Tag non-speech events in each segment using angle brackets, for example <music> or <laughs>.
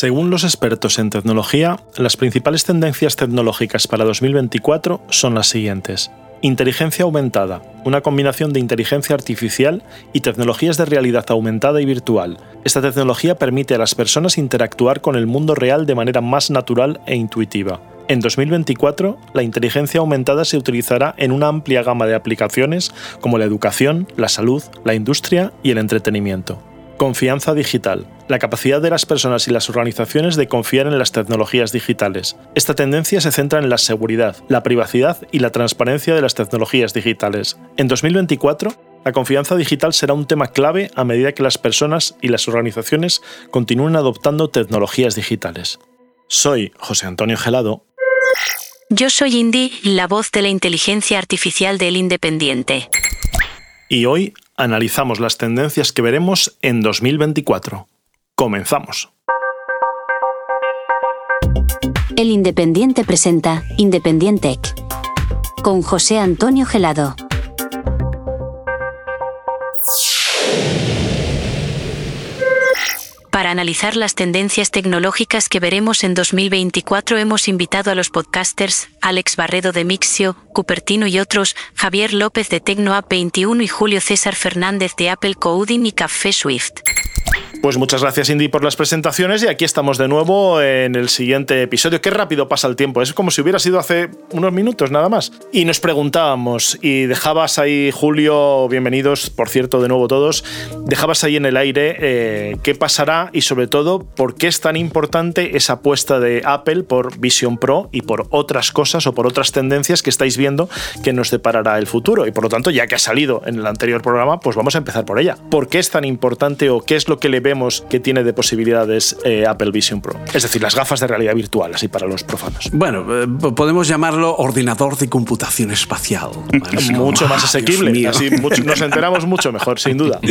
Según los expertos en tecnología, las principales tendencias tecnológicas para 2024 son las siguientes. Inteligencia aumentada, una combinación de inteligencia artificial y tecnologías de realidad aumentada y virtual. Esta tecnología permite a las personas interactuar con el mundo real de manera más natural e intuitiva. En 2024, la inteligencia aumentada se utilizará en una amplia gama de aplicaciones como la educación, la salud, la industria y el entretenimiento. Confianza digital. La capacidad de las personas y las organizaciones de confiar en las tecnologías digitales. Esta tendencia se centra en la seguridad, la privacidad y la transparencia de las tecnologías digitales. En 2024, la confianza digital será un tema clave a medida que las personas y las organizaciones continúen adoptando tecnologías digitales. Soy José Antonio Gelado. Yo soy Indy, la voz de la inteligencia artificial del Independiente. Y hoy analizamos las tendencias que veremos en 2024. Comenzamos. El Independiente presenta Independiente con José Antonio Gelado. Para analizar las tendencias tecnológicas que veremos en 2024 hemos invitado a los podcasters Alex Barredo de Mixio, Cupertino y otros, Javier López de TecnoApp 21 y Julio César Fernández de Apple Coding y Café Swift. Pues muchas gracias Indy por las presentaciones y aquí estamos de nuevo en el siguiente episodio. Qué rápido pasa el tiempo, es como si hubiera sido hace unos minutos nada más. Y nos preguntábamos, y dejabas ahí, Julio, bienvenidos, por cierto, de nuevo todos, dejabas ahí en el aire eh, qué pasará y sobre todo por qué es tan importante esa apuesta de Apple por Vision Pro y por otras cosas o por otras tendencias que estáis viendo que nos deparará el futuro. Y por lo tanto, ya que ha salido en el anterior programa, pues vamos a empezar por ella. ¿Por qué es tan importante o qué es lo que le ve que tiene de posibilidades eh, Apple Vision Pro. Es decir, las gafas de realidad virtual, así para los profanos. Bueno, eh, podemos llamarlo ordenador de computación espacial. <laughs> mucho más <laughs> asequible. Así nos enteramos mucho mejor, sin duda. <laughs>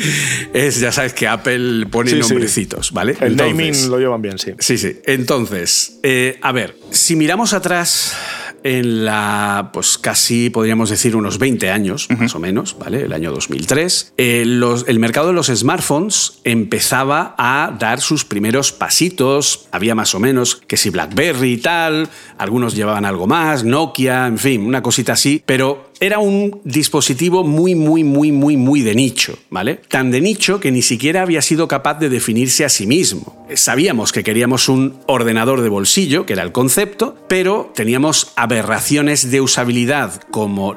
Es, ya sabes que Apple pone nombrecitos, ¿vale? El naming lo llevan bien, sí. Sí, sí. Entonces, eh, a ver, si miramos atrás en la, pues casi podríamos decir unos 20 años, más o menos, ¿vale? El año 2003. Eh, el mercado de los smartphones empezaba a dar sus primeros pasitos, había más o menos que si BlackBerry y tal, algunos llevaban algo más, Nokia, en fin, una cosita así, pero era un dispositivo muy, muy, muy, muy, muy de nicho, ¿vale? Tan de nicho que ni siquiera había sido capaz de definirse a sí mismo. Sabíamos que queríamos un ordenador de bolsillo, que era el concepto, pero teníamos aberraciones de usabilidad como,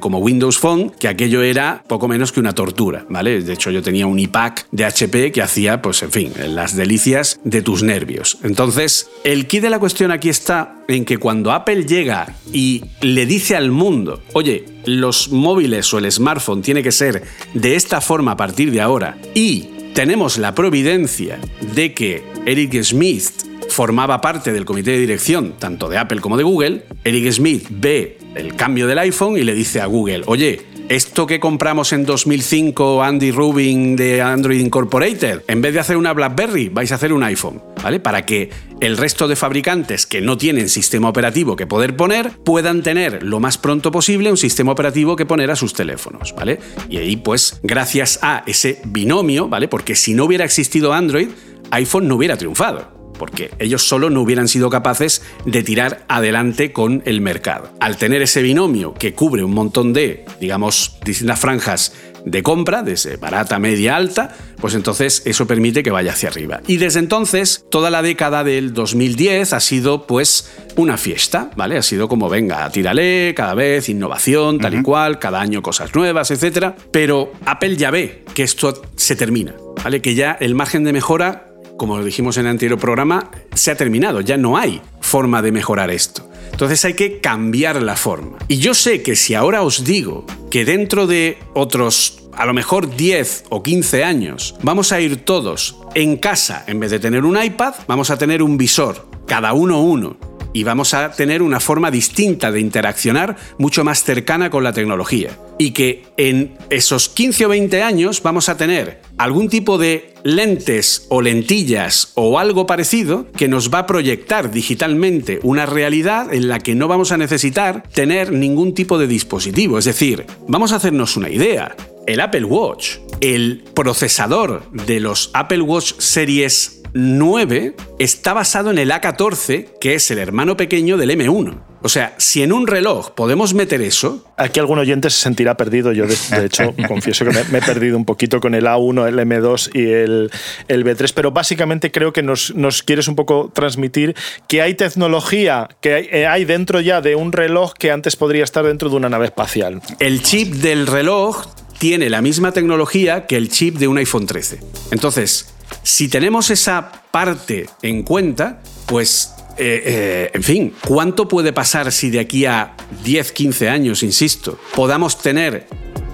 como Windows Phone, que aquello era poco menos que una tortura, ¿vale? De hecho, yo tenía un iPad de HP que hacía, pues, en fin, las delicias de tus nervios. Entonces, el key de la cuestión aquí está en que cuando Apple llega y le dice al mundo, oye, los móviles o el smartphone tiene que ser de esta forma a partir de ahora, y tenemos la providencia de que Eric Smith formaba parte del comité de dirección tanto de Apple como de Google, Eric Smith ve el cambio del iPhone y le dice a Google, oye, esto que compramos en 2005 Andy Rubin de Android Incorporated, en vez de hacer una BlackBerry, vais a hacer un iPhone, ¿vale? Para que el resto de fabricantes que no tienen sistema operativo que poder poner puedan tener lo más pronto posible un sistema operativo que poner a sus teléfonos, ¿vale? Y ahí pues gracias a ese binomio, ¿vale? Porque si no hubiera existido Android, iPhone no hubiera triunfado porque ellos solo no hubieran sido capaces de tirar adelante con el mercado. Al tener ese binomio que cubre un montón de, digamos, distintas franjas de compra, desde barata, media, alta, pues entonces eso permite que vaya hacia arriba. Y desde entonces, toda la década del 2010 ha sido pues una fiesta, ¿vale? Ha sido como, venga, tírale, cada vez innovación, tal y cual, cada año cosas nuevas, etc. Pero Apple ya ve que esto se termina, ¿vale? Que ya el margen de mejora como dijimos en el anterior programa, se ha terminado, ya no hay forma de mejorar esto. Entonces hay que cambiar la forma. Y yo sé que si ahora os digo que dentro de otros a lo mejor 10 o 15 años vamos a ir todos en casa, en vez de tener un iPad, vamos a tener un visor, cada uno uno y vamos a tener una forma distinta de interaccionar mucho más cercana con la tecnología. Y que en esos 15 o 20 años vamos a tener algún tipo de lentes o lentillas o algo parecido que nos va a proyectar digitalmente una realidad en la que no vamos a necesitar tener ningún tipo de dispositivo. Es decir, vamos a hacernos una idea. El Apple Watch, el procesador de los Apple Watch series 9 está basado en el A14, que es el hermano pequeño del M1. O sea, si en un reloj podemos meter eso. Aquí algún oyente se sentirá perdido. Yo, de, hecho, <laughs> confieso que me, he perdido un poquito con el A1, el M2 y el, el B3, pero básicamente creo que nos, nos, quieres un poco transmitir que hay tecnología que eh, hay, dentro ya de un reloj que antes podría estar dentro de una nave espacial. El chip del reloj tiene la misma tecnología que el chip de un iPhone 13. Entonces, si tenemos esa parte en cuenta, pues eh, eh, en fin, ¿cuánto puede pasar si de aquí a 10, 15 años, insisto, podamos tener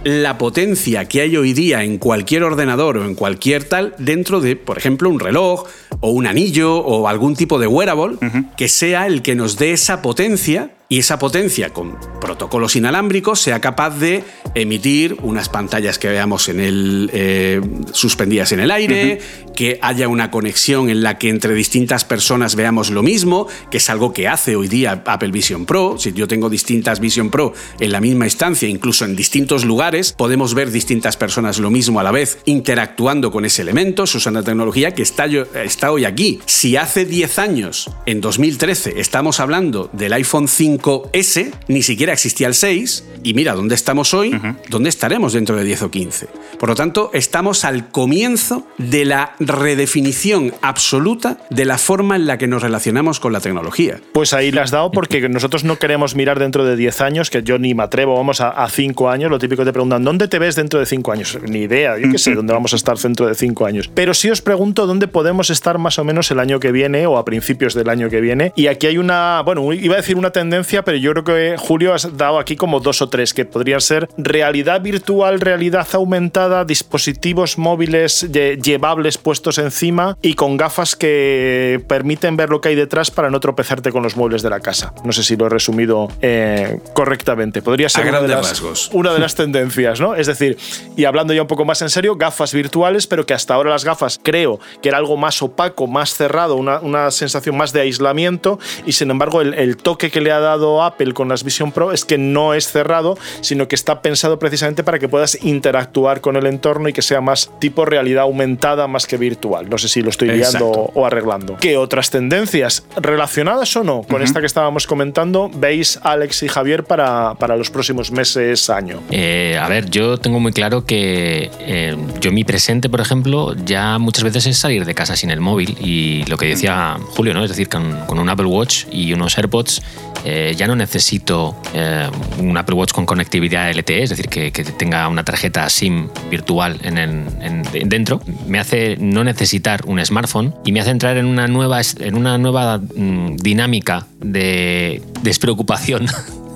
la potencia que hay hoy día en cualquier ordenador o en cualquier tal dentro de, por ejemplo, un reloj o un anillo o algún tipo de wearable que sea el que nos dé esa potencia y esa potencia con protocolos inalámbricos sea capaz de emitir unas pantallas que veamos en el, eh, suspendidas en el aire, que haya una conexión en la que entre distintas personas veamos lo mismo, que es algo que hace hoy día Apple Vision Pro. Si yo tengo distintas Vision Pro en la misma instancia, incluso en distintos lugares, podemos ver distintas personas lo mismo a la vez interactuando con ese elemento. Una tecnología que está, está hoy aquí. Si hace 10 años, en 2013, estamos hablando del iPhone 5, s ni siquiera existía el 6, y mira dónde estamos hoy, dónde estaremos dentro de 10 o 15. Por lo tanto, estamos al comienzo de la redefinición absoluta de la forma en la que nos relacionamos con la tecnología. Pues ahí la has dado porque nosotros no queremos mirar dentro de 10 años, que yo ni me atrevo, vamos a, 5 años, lo típico te preguntan, ¿dónde te ves dentro de 5 años? Ni idea, yo qué sé dónde vamos a estar dentro de 5 años. Pero sí os pregunto dónde podemos estar más o menos el año que viene o a principios del año que viene. Y aquí hay una, bueno, iba a decir una tendencia pero yo creo que Julio has dado aquí como dos o tres que podrían ser realidad virtual, realidad aumentada, dispositivos móviles llevables puestos encima y con gafas que permiten ver lo que hay detrás para no tropezarte con los muebles de la casa. No sé si lo he resumido eh, correctamente. Podría ser una de, las, una de las tendencias, ¿no? Es decir, y hablando ya un poco más en serio, gafas virtuales, pero que hasta ahora las gafas creo que era algo más opaco, más cerrado, una, una sensación más de aislamiento y sin embargo el, el toque que le ha dado Apple con las Vision Pro es que no es cerrado, sino que está pensado precisamente para que puedas interactuar con el entorno y que sea más tipo realidad aumentada más que virtual. No sé si lo estoy guiando o arreglando. ¿Qué otras tendencias relacionadas o no con esta que estábamos comentando veis Alex y Javier para, para los próximos meses, año? Eh, a ver, yo tengo muy claro que eh, yo mi presente, por ejemplo, ya muchas veces es salir de casa sin el móvil y lo que decía Julio, ¿no? Es decir, con, con un Apple Watch y unos AirPods eh, ya no necesito eh, un Apple Watch con conectividad LTE, es decir, que, tenga una tarjeta SIM virtual en, dentro. Me hace no necesitar un smartphone y me hace entrar en una nueva, en una nueva mm, dinámica de despreocupación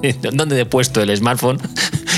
<laughs> dónde he puesto el smartphone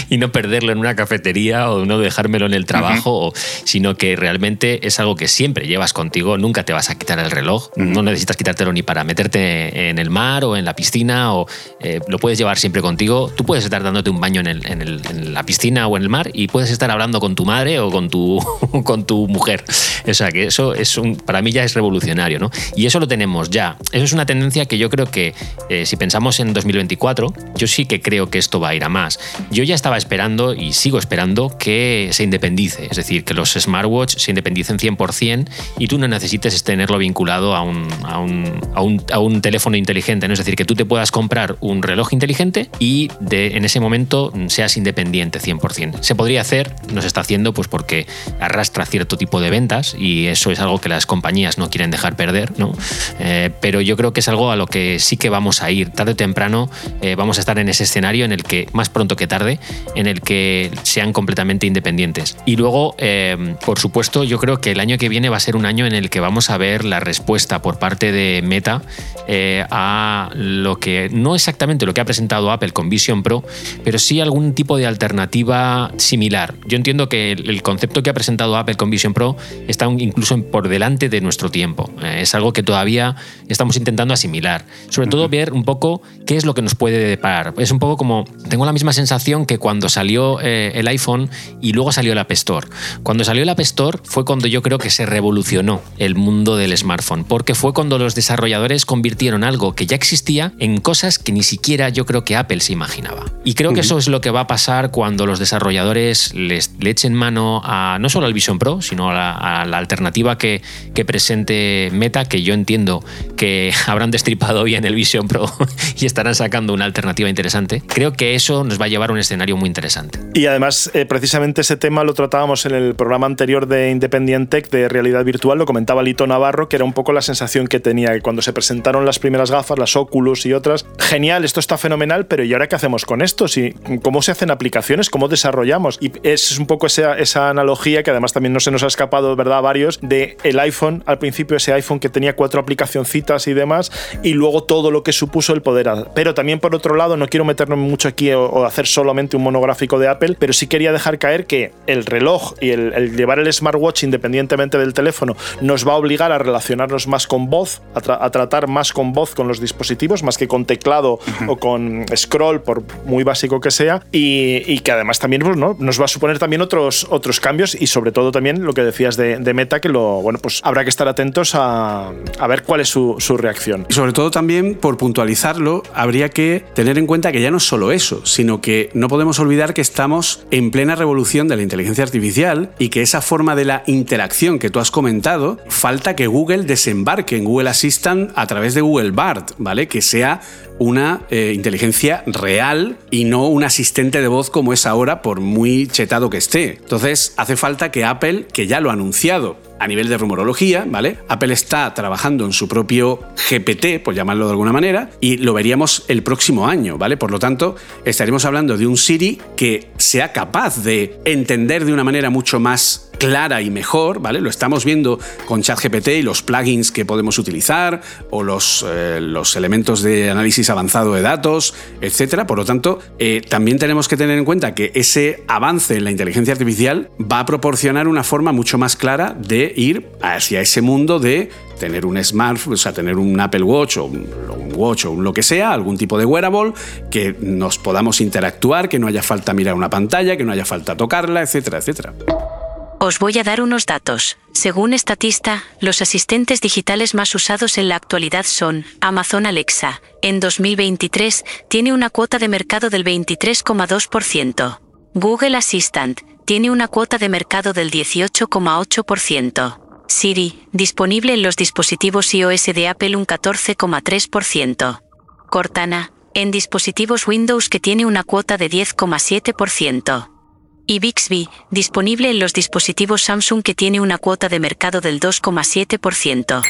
<laughs> y no perderlo en una cafetería o no dejármelo en el trabajo, sino que realmente es algo que siempre llevas contigo, nunca te vas a quitar el reloj, no necesitas quitártelo ni para meterte en el mar o en la piscina, o eh, lo puedes llevar siempre contigo. Tú puedes estar dándote un baño en, la piscina o en el mar y puedes estar hablando con tu madre o con tu, <laughs> con tu mujer. O sea, que eso es un, para mí ya es revolucionario, ¿no? Y eso lo tenemos ya. Eso es una tendencia que yo creo que eh, si pensamos en 2024, yo sí que creo que esto va a ir a más. Yo ya estaba esperando y sigo esperando que se independice, es decir, que los smartwatch se independicen 100% y tú no necesites tenerlo vinculado a un, a un, a un, teléfono inteligente, ¿no? es decir, que tú te puedas comprar un reloj inteligente y de, en ese momento seas independiente 100%. Se podría hacer, no se está haciendo pues porque arrastra cierto tipo de ventas y eso es algo que las compañías no quieren dejar perder, ¿no? Eh, pero yo creo que es algo a lo que sí que vamos a ir tarde o temprano, eh, vamos a estar en ese escenario en el que, más pronto que tarde, en el que sean completamente independientes. Y luego, eh, por supuesto, yo creo que el año que viene va a ser un año en el que vamos a ver la respuesta por parte de Meta eh, a lo que, no exactamente lo que ha presentado Apple con Vision Pro, pero sí algún tipo de alternativa similar. Yo entiendo que el, concepto que ha presentado Apple con Vision Pro está incluso por delante de nuestro tiempo. Eh, es algo que todavía estamos intentando asimilar. Sobre todo ver un poco qué es lo que nos puede deparar. Es un poco como, tengo la misma sensación que cuando salió eh, el iPhone y luego salió el App Store. Cuando salió el App Store fue cuando yo creo que se revolucionó el mundo del smartphone, porque fue cuando los desarrolladores convirtieron algo que ya existía en cosas que ni siquiera yo creo que Apple se imaginaba. Y creo que eso es lo que va a pasar cuando los desarrolladores les, le echen mano a no solo al Vision Pro, sino a la, la alternativa que, que presente Meta, que yo entiendo que <laughs> habrán destripado bien el Vision Pro <laughs> y estarán sacando una alternativa interesante, creo que eso nos va a llevar a un escenario muy interesante. Y además, eh, precisamente ese tema lo tratábamos en el programa anterior de Independent Tech de realidad virtual, lo comentaba Lito Navarro, que era un poco la sensación que tenía que cuando se presentaron las primeras gafas, las Oculus y otras, genial, esto está fenomenal, pero ¿y ahora qué hacemos con esto? ¿Y ¿Cómo se hacen aplicaciones? ¿Cómo desarrollamos? Y es un poco esa, esa analogía que además también no se nos ha escapado, ¿verdad? varios, de el iPhone, al principio ese iPhone que tenía cuatro aplicacioncitas y demás, y luego todo lo que supuso el poder. Pero también por otro lado, no quiero meternos mucho aquí o, hacer solamente un monográfico de Apple, pero sí quería dejar caer que el reloj y el, llevar el smartwatch independientemente del teléfono nos va a obligar a relacionarnos más con voz, a, tratar más con voz con los dispositivos, más que con teclado o con scroll, por muy básico que sea, y, que además también pues, ¿no? nos va a suponer también otros, otros cambios y sobre todo también lo que decías de, de Meta, que lo, bueno, pues habrá que estar atentos a, a ver cuál es su, su, reacción. Y sobre todo también, por puntualizarlo, habría que tener en cuenta que ya no es solo eso, sino que no podemos olvidar que estamos en plena revolución de la inteligencia artificial y que esa forma de la interacción que tú has comentado, falta que Google desembarque en Google Assistant a través de Google Bart, ¿vale? Que sea una eh, inteligencia real y no un asistente de voz como es ahora, por muy chetado que esté. Entonces, hace falta que Apple, que ya lo ha anunciado, a nivel de rumorología, ¿vale? Apple está trabajando en su propio GPT, por llamarlo de alguna manera, y lo veríamos el próximo año, ¿vale? Por lo tanto, estaremos hablando de un Siri que sea capaz de entender de una manera mucho más clara y mejor, ¿vale? Lo estamos viendo con ChatGPT y los plugins que podemos utilizar o los, eh, elementos de análisis avanzado de datos, etcétera. Por lo tanto, eh, también tenemos que tener en cuenta que ese avance en la inteligencia artificial va a proporcionar una forma mucho más clara de ir hacia ese mundo de tener un smartphone, o sea, tener un Apple Watch o un, un, Watch o un lo que sea, algún tipo de wearable, que nos podamos interactuar, que no haya falta mirar una pantalla, que no haya falta tocarla, etcétera, etcétera. Os voy a dar unos datos. Según Estatista, los asistentes digitales más usados en la actualidad son Amazon Alexa. En 2023 tiene una cuota de mercado del 23,2%. Google Assistant tiene una cuota de mercado del 18,8%. Siri, disponible en los dispositivos iOS de Apple un 14,3%. Cortana, en dispositivos Windows que tiene una cuota de 10,7% y Bixby, disponible en los dispositivos Samsung que tiene una cuota de mercado del 2,7%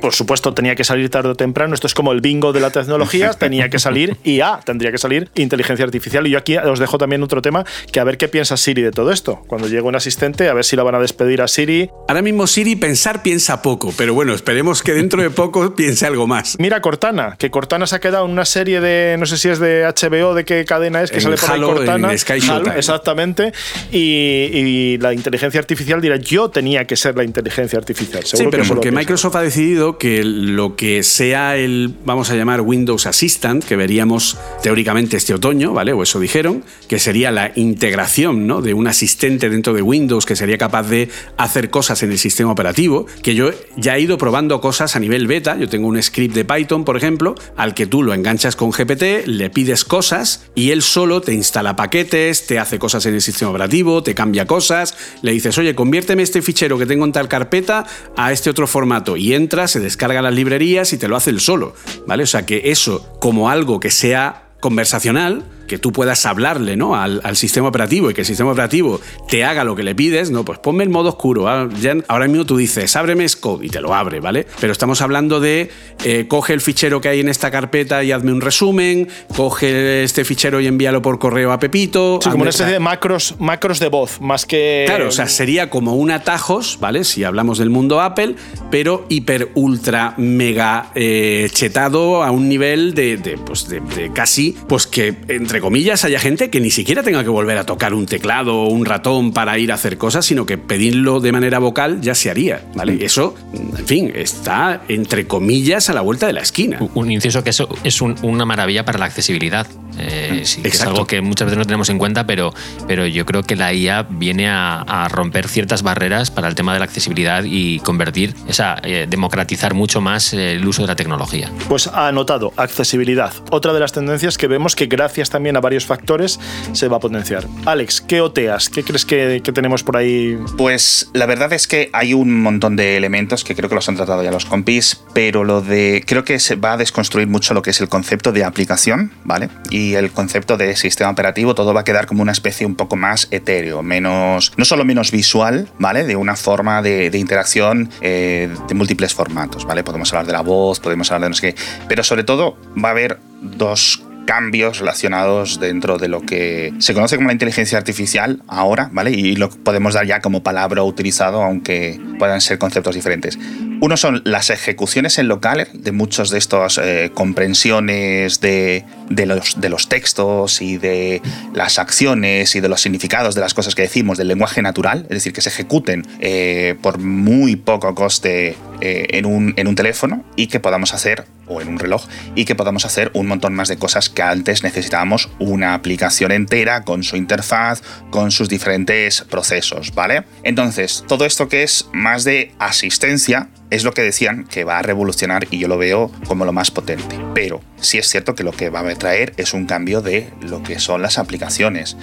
por supuesto, tenía que salir tarde o temprano. Esto es como el bingo de la tecnología. <laughs> tenía que salir IA, tendría que salir inteligencia artificial. Y yo aquí os dejo también otro tema, que a ver qué piensa Siri de todo esto. Cuando llegue un asistente, a ver si la van a despedir a Siri. Ahora mismo Siri pensar piensa poco, pero bueno, esperemos que dentro de poco <laughs> piense algo más. Mira Cortana, que Cortana se ha quedado en una serie de, no sé si es de HBO, de qué cadena es, que sale por ahí Cortana. En Sky exactamente. Y, la inteligencia artificial dirá, yo tenía que ser la inteligencia artificial. sí, pero porque Microsoft ha decidido que lo que sea el, vamos a llamar Windows Assistant, que veríamos teóricamente este otoño, ¿vale? O eso dijeron, que sería la integración ¿no? de un asistente dentro de Windows que sería capaz de hacer cosas en el sistema operativo, que yo ya he ido probando cosas a nivel beta. Yo tengo un script de Python, por ejemplo, al que tú lo enganchas con GPT, le pides cosas y él solo te instala paquetes, te hace cosas en el sistema operativo, te cambia cosas, le dices, oye, conviérteme este fichero que tengo en tal carpeta a este otro formato y entras descarga las librerías y te lo hace el solo, ¿vale? O sea que eso, como algo que sea conversacional, que tú puedas hablarle ¿no? Al, sistema operativo y que el sistema operativo te haga lo que le pides, no, pues ponme el modo oscuro. Ah, ahora mismo tú dices, ábreme Scope y te lo abre, ¿vale? Pero estamos hablando de eh, coge el fichero que hay en esta carpeta y hazme un resumen, coge este fichero y envíalo por correo a Pepito. Sí, como una especie de macros, macros de voz, más que. Claro, o sea, sería como un atajos, ¿vale? Si hablamos del mundo Apple, pero hiper, ultra, mega eh, chetado a un nivel de, de, pues de, de casi, pues que entre comillas, haya gente que ni siquiera tenga que volver a tocar un teclado o un ratón para ir a hacer cosas, sino que pedirlo de manera vocal ya se haría, ¿vale? Y eso, en fin, está entre comillas a la vuelta de la esquina. Un inciso que eso es una maravilla para la accesibilidad, Eh, sí, es algo que muchas veces no tenemos en cuenta, pero, pero yo creo que la IA viene a, romper ciertas barreras para el tema de la accesibilidad y convertir, esa, eh, democratizar mucho más el uso de la tecnología. Pues ha anotado, accesibilidad. Otra de las tendencias que vemos que gracias también a varios factores se va a potenciar. Alex, ¿qué oteas? ¿Qué crees que, que tenemos por ahí? Pues la verdad es que hay un montón de elementos que creo que los han tratado ya los compis, pero lo de creo que se va a desconstruir mucho lo que es el concepto de aplicación, ¿vale? Y el concepto de sistema operativo, todo va a quedar como una especie un poco más etéreo, menos, no solo menos visual, ¿vale? De una forma de, interacción eh, de múltiples formatos, ¿vale? Podemos hablar de la voz, podemos hablar de no sé qué, pero sobre todo va a haber dos cambios relacionados dentro de lo que se conoce como la inteligencia artificial ahora, ¿vale? Y lo podemos dar ya como palabra utilizado, aunque puedan ser conceptos diferentes. Uno son las ejecuciones en local de muchos de estos eh, comprensiones de, los, de los textos y de las acciones y de los significados de las cosas que decimos del lenguaje natural, es decir, que se ejecuten eh, por muy poco coste eh, en, un, en un teléfono y que podamos hacer, o en un reloj, y que podamos hacer un montón más de cosas que antes necesitábamos una aplicación entera con su interfaz, con sus diferentes procesos, ¿vale? Entonces, todo esto que es más de asistencia, es lo que decían que va a revolucionar y yo lo veo como lo más potente. Pero sí es cierto que lo que va a traer es un cambio de lo que son las aplicaciones.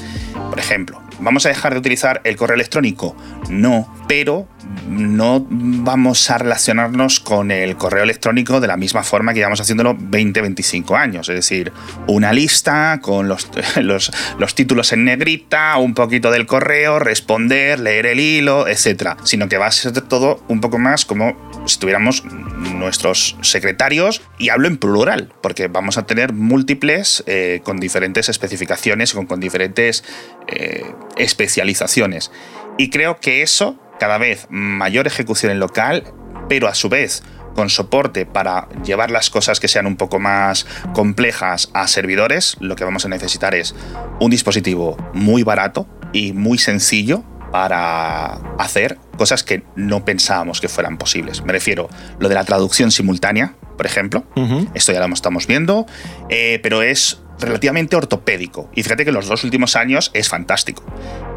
Por ejemplo, ¿vamos a dejar de utilizar el correo electrónico? No, pero no vamos a relacionarnos con el correo electrónico de la misma forma que llevamos haciéndolo 20, 25 años. Es decir, una lista con los, <laughs> los, los títulos en negrita, un poquito del correo, responder, leer el hilo, etc. Sino que va a ser todo un poco más como si tuviéramos nuestros secretarios, y hablo en plural, porque vamos a tener múltiples eh, con diferentes especificaciones, con, con diferentes eh, especializaciones. Y creo que eso, cada vez mayor ejecución en local, pero a su vez con soporte para llevar las cosas que sean un poco más complejas a servidores, lo que vamos a necesitar es un dispositivo muy barato y muy sencillo para hacer cosas que no pensábamos que fueran posibles. Me refiero lo de la traducción simultánea, por ejemplo. Esto ya lo estamos viendo, eh, pero es relativamente ortopédico. Y fíjate que los dos últimos años es fantástico.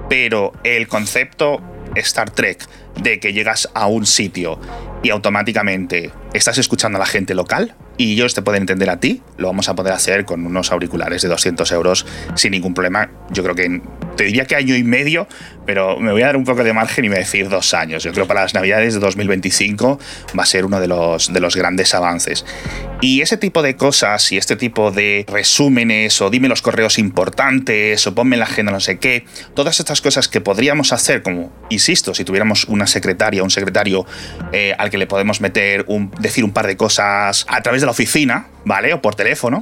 Pero el concepto Star Trek de que llegas a un sitio y automáticamente estás escuchando a la gente local y ellos te pueden entender a ti, lo vamos a poder hacer con unos auriculares de 200 euros sin ningún problema. Yo creo que te diría que año y medio, pero me voy a dar un poco de margen y me decir dos años. Yo creo que para las navidades de 2025 va a ser uno de los, de los grandes avances. Y ese tipo de cosas y este tipo de resúmenes o dime los correos importantes o ponme la agenda no sé qué, todas estas cosas que podríamos hacer, como, insisto, si tuviéramos una secretaria, un secretario eh, al que le podemos meter, un, decir un par de cosas a través de la oficina, ¿vale? O por teléfono.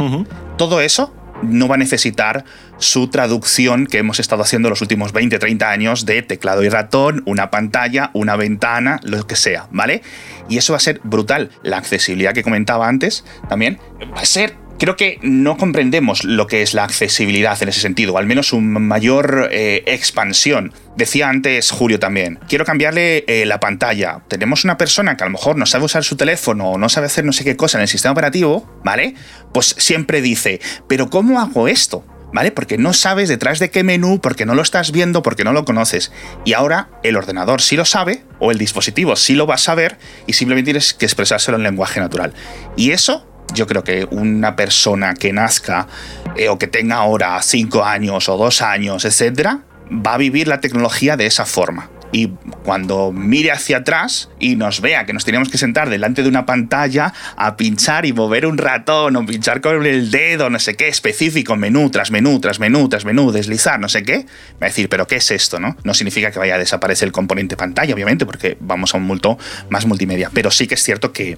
Todo eso no va a necesitar su traducción que hemos estado haciendo los últimos 20, 30 años de teclado y ratón, una pantalla, una ventana, lo que sea, ¿vale? Y eso va a ser brutal. La accesibilidad que comentaba antes también va a ser creo que no comprendemos lo que es la accesibilidad en ese sentido, o al menos una mayor eh, expansión. Decía antes Julio también, quiero cambiarle eh, la pantalla. Tenemos una persona que a lo mejor no sabe usar su teléfono o no sabe hacer no sé qué cosa en el sistema operativo, ¿vale? Pues siempre dice, pero ¿cómo hago esto? ¿Vale? Porque no sabes detrás de qué menú, porque no lo estás viendo, porque no lo conoces. Y ahora el ordenador sí lo sabe, o el dispositivo sí lo va a saber, y simplemente tienes que expresárselo en lenguaje natural. Y eso yo creo que una persona que nazca eh, o que tenga ahora cinco años o dos años, etcétera, va a vivir la tecnología de esa forma y cuando mire hacia atrás y nos vea que nos teníamos que sentar delante de una pantalla a pinchar y mover un ratón o pinchar con el dedo, no sé qué, específico, menú tras menú, tras menú, tras menú, deslizar, no sé qué, va a decir, pero ¿qué es esto? No, no significa que vaya a desaparecer el componente pantalla, obviamente, porque vamos a un multo más multimedia, pero sí que es cierto que,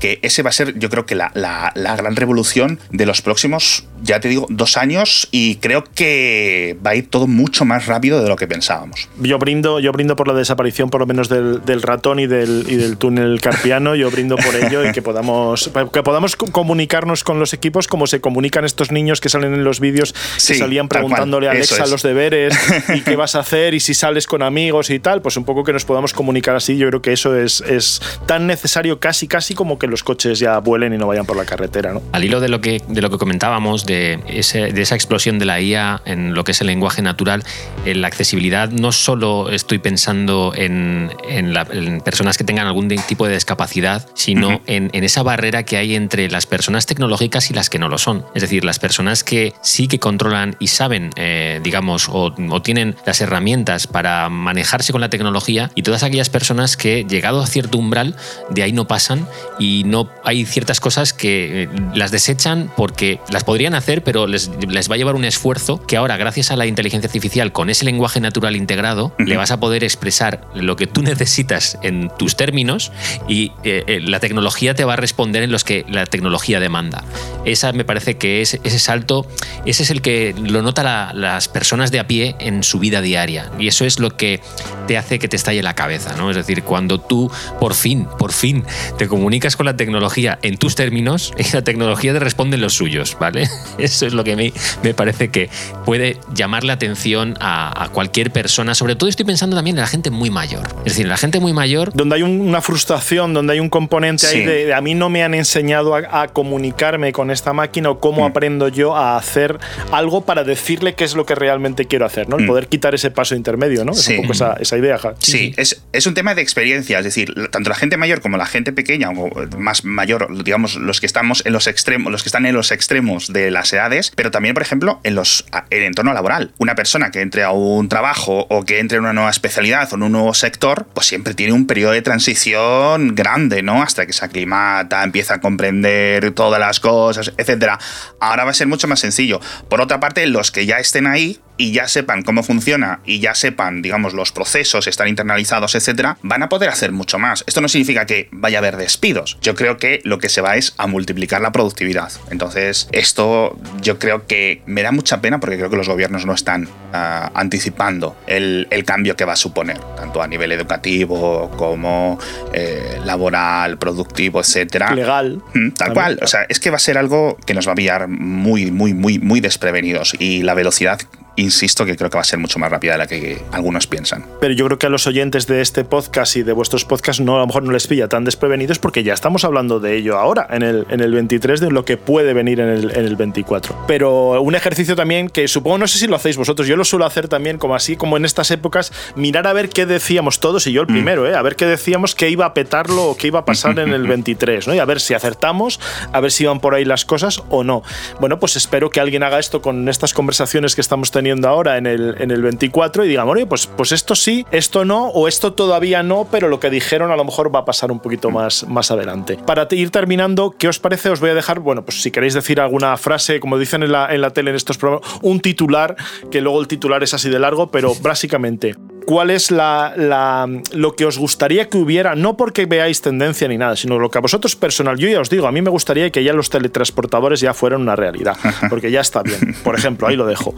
que ese va a ser, yo creo que la, la, la gran revolución de los próximos, ya te digo, dos años y creo que va a ir todo mucho más rápido de lo que pensábamos. Yo brindo, yo brindo brindo por la desaparición por lo menos del, ratón y del, y del túnel carpiano, yo brindo por ello y que podamos, que podamos comunicarnos con los equipos como se comunican estos niños que salen en los vídeos, que salían preguntándole a Alexa los deberes <laughs> y qué vas a hacer y si sales con amigos y tal, pues un poco que nos podamos comunicar así, yo creo que eso es, es tan necesario casi casi como que los coches ya vuelen y no vayan por la carretera. ¿no? Al hilo de lo que, de lo que comentábamos, de, ese, de esa explosión de la IA en lo que es el lenguaje natural, en la accesibilidad no solo estoy pensando en, en, personas que tengan algún tipo de discapacidad, sino en, en, esa barrera que hay entre las personas tecnológicas y las que no lo son. Es decir, las personas que sí que controlan y saben, eh, digamos, o, o tienen las herramientas para manejarse con la tecnología y todas aquellas personas que, llegado a cierto umbral, de ahí no pasan y no hay ciertas cosas que eh, las desechan porque las podrían hacer, pero les, les va a llevar un esfuerzo que ahora, gracias a la inteligencia artificial, con ese lenguaje natural integrado, le vas a poder expresar lo que tú <laughs> necesitas en tus términos y eh, eh, la tecnología te va a responder en los que la tecnología demanda. Esa me parece que es ese salto, ese es el que lo nota las personas de a pie en su vida diaria. Y eso es lo que te hace que te estalle la cabeza, ¿no? Es decir, cuando tú por fin, por fin te comunicas con la tecnología en tus términos y <laughs> la tecnología te responde en los suyos, ¿vale? <laughs> Eso es lo que me, me parece que puede llamar la atención a, cualquier persona. Sobre todo estoy pensando también en la gente muy mayor. Es decir, la gente muy mayor. Donde hay una frustración, donde hay un componente ahí de, a mí no me han enseñado a, comunicarme con esta máquina o cómo mm. aprendo yo a hacer algo para decirle qué es lo que realmente quiero hacer, ¿no? El mm. poder quitar ese paso intermedio, ¿no? Es un poco esa, esa idea. Sí, es, es, un tema de experiencia, es decir, tanto la gente mayor como la gente pequeña o más mayor, digamos, los que estamos en los extremos, los que están en los extremos de las edades, pero también, por ejemplo, en los en el entorno laboral. Una persona que entre a un trabajo o que entre en una nueva especialidad o en un nuevo sector, pues siempre tiene un periodo de transición grande, ¿no? Hasta que se aclimata, empieza a comprender todas las cosas, etcétera. Ahora va a ser mucho más sencillo. Por otra parte, los que ya estén ahí, y ya sepan cómo funciona y ya sepan, digamos, los procesos, están internalizados, etcétera, van a poder hacer mucho más. Esto no significa que vaya a haber despidos. Yo creo que lo que se va es a multiplicar la productividad. Entonces, esto yo creo que me da mucha pena porque creo que los gobiernos no están ah, anticipando el, cambio que va a suponer, tanto a nivel educativo como eh, laboral, productivo, etcétera. Legal. Mm, tal cual. O sea, es que va a ser algo que nos va a pillar muy, muy, muy, muy desprevenidos y la velocidad insisto que creo que va a ser mucho más rápida de la que algunos piensan. Pero yo creo que a los oyentes de este podcast y de vuestros podcasts no, a lo mejor no les pilla tan desprevenidos porque ya estamos hablando de ello ahora, en el, en el 23, de lo que puede venir en el, en el 24. Pero un ejercicio también que supongo, no sé si lo hacéis vosotros, yo lo suelo hacer también como así, como en estas épocas, mirar a ver qué decíamos todos, y yo el mm. primero, ¿eh? a ver qué decíamos que iba a petarlo o qué iba a pasar <laughs> en el 23, ¿no? y a ver si acertamos, a ver si iban por ahí las cosas o no. Bueno, pues espero que alguien haga esto con estas conversaciones que estamos teniendo ahora en el, en el 24 y digamos, oye, pues, pues esto sí, esto no, o esto todavía no, pero lo que dijeron a lo mejor va a pasar un poquito más, más adelante. Para ir terminando, ¿qué os parece? Os voy a dejar, bueno, pues si queréis decir alguna frase, como dicen en la, en la tele en estos programas, un titular, que luego el titular es así de largo, pero básicamente, cuál es la, la, lo que os gustaría que hubiera, no porque veáis tendencia ni nada, sino lo que a vosotros personal, yo ya os digo, a mí me gustaría que ya los teletransportadores ya fueran una realidad, <laughs> porque ya está bien. Por ejemplo, ahí lo dejo.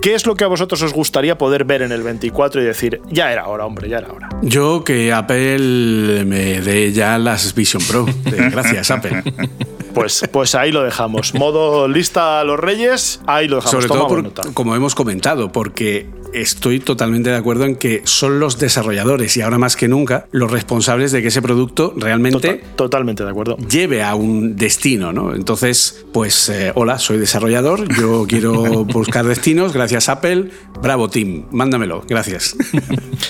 ¿Qué es lo que a vosotros os gustaría poder ver en el 24 y decir, ya era hora, hombre, ya era hora? Yo que Apple me dé ya las Vision Pro. <laughs> Gracias, Apple. Pues, pues ahí lo dejamos. Modo lista a los reyes, ahí lo dejamos. Sobre todo, como hemos comentado, porque estoy totalmente de acuerdo en que son los desarrolladores y ahora más que nunca los responsables de que ese producto realmente totalmente de acuerdo lleve a un destino, ¿no? Entonces, pues eh, hola, soy desarrollador, yo <laughs> quiero buscar destinos, gracias Apple, bravo team, mándamelo, gracias. <laughs>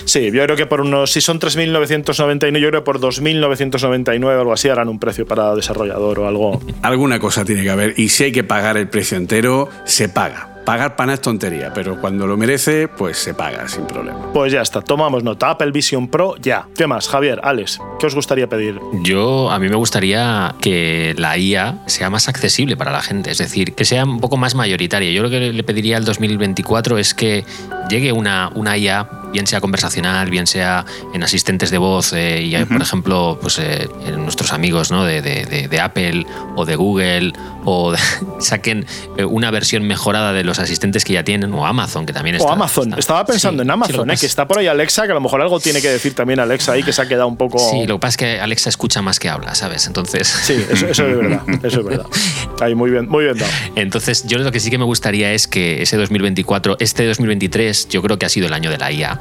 Sí, yo creo que por unos, si son 3.999, yo creo que por 2.999 o algo así harán un precio para desarrollador o algo. Alguna cosa tiene que haber y si hay que pagar el precio entero, se paga pagar pana es tontería, pero cuando lo merece, pues se paga sin problema. Pues ya está, tomamos nota. Apple Vision Pro, ya. ¿Qué más, Javier, Alex? ¿Qué os gustaría pedir? Yo, a mí me gustaría que la IA sea más accesible para la gente, es decir, que sea un poco más mayoritaria. Yo lo que le pediría al 2024 es que llegue una, una IA, bien sea conversacional, bien sea en asistentes de voz, eh, y por ejemplo, pues eh, nuestros amigos ¿no? de, de, Apple o de Google, o <laughs> saquen eh, una versión mejorada de los asistentes que ya tienen, o Amazon, que también está. O Amazon, estaba pensando en Amazon, que está por ahí Alexa, que a lo mejor algo tiene que decir también Alexa ahí, que se ha quedado un poco. Sí, lo que pasa es que Alexa escucha más que habla, ¿sabes? Entonces. Sí, eso, es verdad, eso es verdad. <laughs> Ahí muy bien, muy bien dado. Entonces, yo lo que sí que me gustaría es que ese 2024, este 2023, yo creo que ha sido el año de la IA.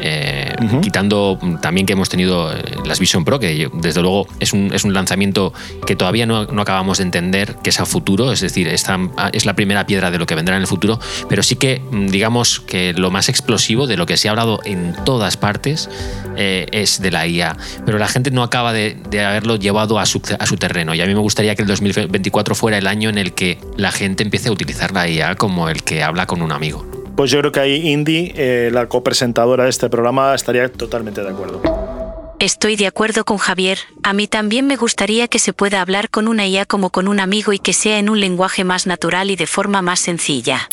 Eh, quitando también que hemos tenido eh, las Vision Pro, que desde luego es un, es un lanzamiento que todavía no, no, acabamos de entender que es a futuro, es decir, esta es la primera piedra de lo que vendrá en el futuro, pero sí que mm, digamos que lo más explosivo de lo que se ha hablado en todas partes eh, es de la IA, pero la gente no acaba de, de haberlo llevado a su, a su, terreno y a mí me gustaría que el 2024 fuera el año en el que la gente empiece a utilizar la IA como el que habla con un amigo. Pues yo creo que ahí Indy, eh, la copresentadora de este programa, estaría totalmente de acuerdo. Estoy de acuerdo con Javier. A mí también me gustaría que se pueda hablar con una IA como con un amigo y que sea en un lenguaje más natural y de forma más sencilla.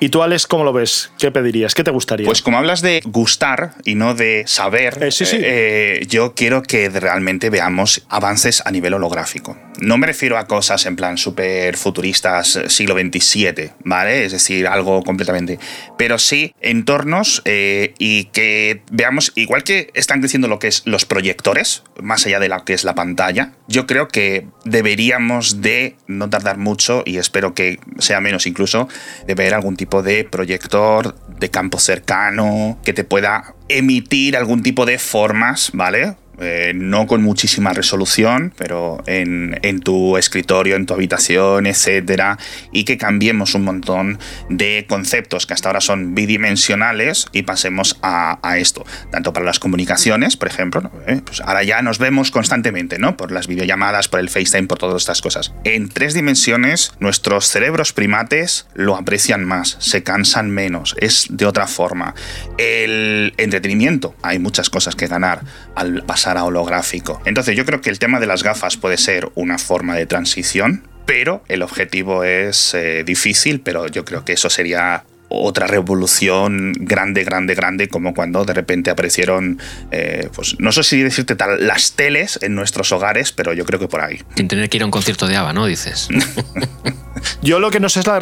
¿Y tú, Alex, cómo lo ves? ¿Qué pedirías? ¿Qué te gustaría? Pues como hablas de gustar y no de saber, eh, sí, sí. Eh, yo quiero que realmente veamos avances a nivel holográfico. No me refiero a cosas en plan súper futuristas eh, siglo XXVII, ¿vale? Es decir, algo completamente. Pero sí entornos y que veamos, igual que están creciendo lo que es los proyectores, más allá de lo que es la pantalla, yo creo que deberíamos de no tardar mucho y espero que sea menos incluso, de ver algún tipo de proyector de campo cercano que te pueda emitir algún tipo de formas, ¿vale? Eh, no con muchísima resolución, pero en, tu escritorio, en tu habitación, etcétera, y que cambiemos un montón de conceptos que hasta ahora son bidimensionales y pasemos a, esto, tanto para las comunicaciones, por ejemplo, eh, pues ahora ya nos vemos constantemente, ¿no? Por las videollamadas, por el FaceTime, por todas estas cosas. En tres dimensiones, nuestros cerebros primates lo aprecian más, se cansan menos, es de otra forma. El entretenimiento, hay muchas cosas que ganar al pasar a holográfico. Entonces yo creo que el tema de las gafas puede ser una forma de transición, pero el objetivo es eh, difícil, pero yo creo que eso sería otra revolución grande, grande, grande, como cuando de repente aparecieron, eh, pues no sé si decirte tal, las teles en nuestros hogares, pero yo creo que por ahí. Sin tener que ir a un concierto de ABBA, ¿no? Dices. <laughs> Yo lo que no sé es la,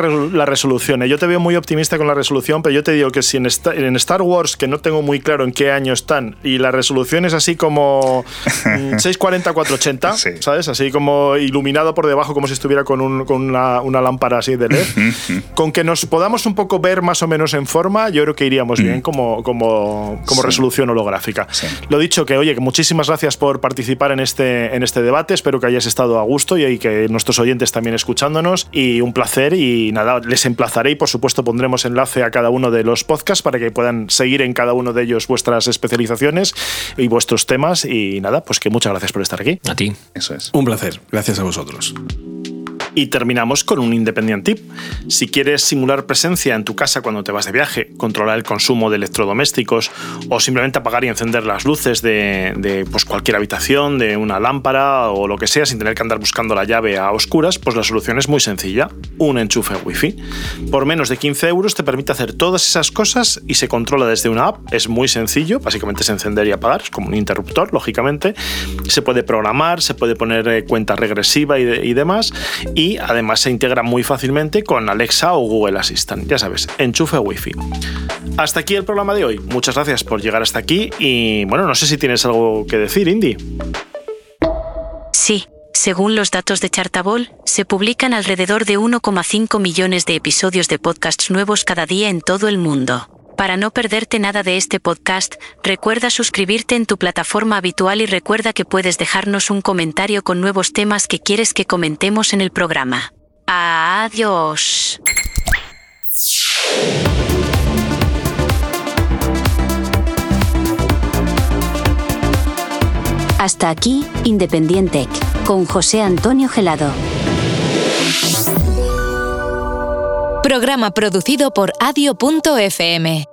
resolución. ¿eh? Yo te veo muy optimista con la resolución, pero yo te digo que si en, Star Wars, que no tengo muy claro en qué año están, y la resolución es así como <laughs> 640-480, ¿sabes? Así como iluminado por debajo, como si estuviera con, una, lámpara así de LED, <laughs> con que nos podamos un poco ver más o menos en forma, yo creo que iríamos bien mm. como, como, como resolución holográfica. Lo dicho, que oye, que muchísimas gracias por participar en este, en este debate, espero que hayas estado a gusto y que nuestros oyentes también escuchándonos. Y un placer y nada, les emplazaré y por supuesto pondremos enlace a cada uno de los podcasts para que puedan seguir en cada uno de ellos vuestras especializaciones y vuestros temas y nada, pues que muchas gracias por estar aquí. A ti. Eso es. Un placer. Gracias a vosotros. Y terminamos con un independiente tip. Si quieres simular presencia en tu casa cuando te vas de viaje, controlar el consumo de electrodomésticos o simplemente apagar y encender las luces de, pues cualquier habitación, de una lámpara o lo que sea sin tener que andar buscando la llave a oscuras, pues la solución es muy sencilla. Un enchufe Wi-Fi. Por menos de 15 euros te permite hacer todas esas cosas y se controla desde una app. Es muy sencillo, básicamente es encender y apagar, es como un interruptor, lógicamente. Se puede programar, se puede poner eh, cuenta regresiva y, y demás. Y además se integra muy fácilmente con Alexa o Google Assistant. Ya sabes, enchufe Wi-Fi. Hasta aquí el programa de hoy. Muchas gracias por llegar hasta aquí y bueno, no sé si tienes algo que decir, Indy. Sí. Según los datos de Chartable, se publican alrededor de 1,5 millones de episodios de podcasts nuevos cada día en todo el mundo. Para no perderte nada de este podcast, recuerda suscribirte en tu plataforma habitual y recuerda que puedes dejarnos un comentario con nuevos temas que quieres que comentemos en el programa. Adiós. Hasta aquí, Independiente, con José Antonio Gelado. Programa producido por adio.fm.